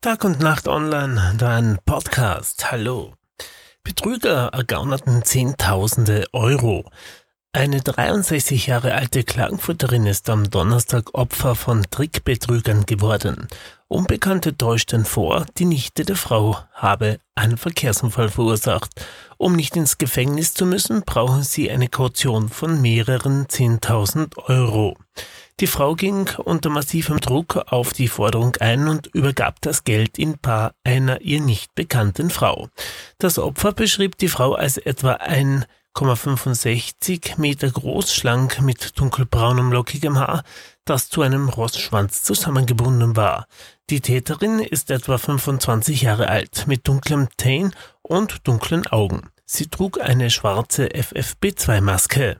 Tag und Nacht Online, dein Podcast. Hallo. Betrüger ergaunerten Zehntausende Euro. Eine 63 Jahre alte Klagenfurterin ist am Donnerstag Opfer von Trickbetrügern geworden. Unbekannte täuschten vor, die Nichte der Frau habe einen Verkehrsunfall verursacht. Um nicht ins Gefängnis zu müssen, brauchen sie eine Kaution von mehreren Zehntausend Euro. Die Frau ging unter massivem Druck auf die Forderung ein und übergab das Geld in Paar einer ihr nicht bekannten Frau. Das Opfer beschrieb die Frau als etwa ein 1,65 Meter groß, schlank mit dunkelbraunem lockigem Haar, das zu einem Rossschwanz zusammengebunden war. Die Täterin ist etwa 25 Jahre alt, mit dunklem Tain und dunklen Augen. Sie trug eine schwarze FFP2-Maske.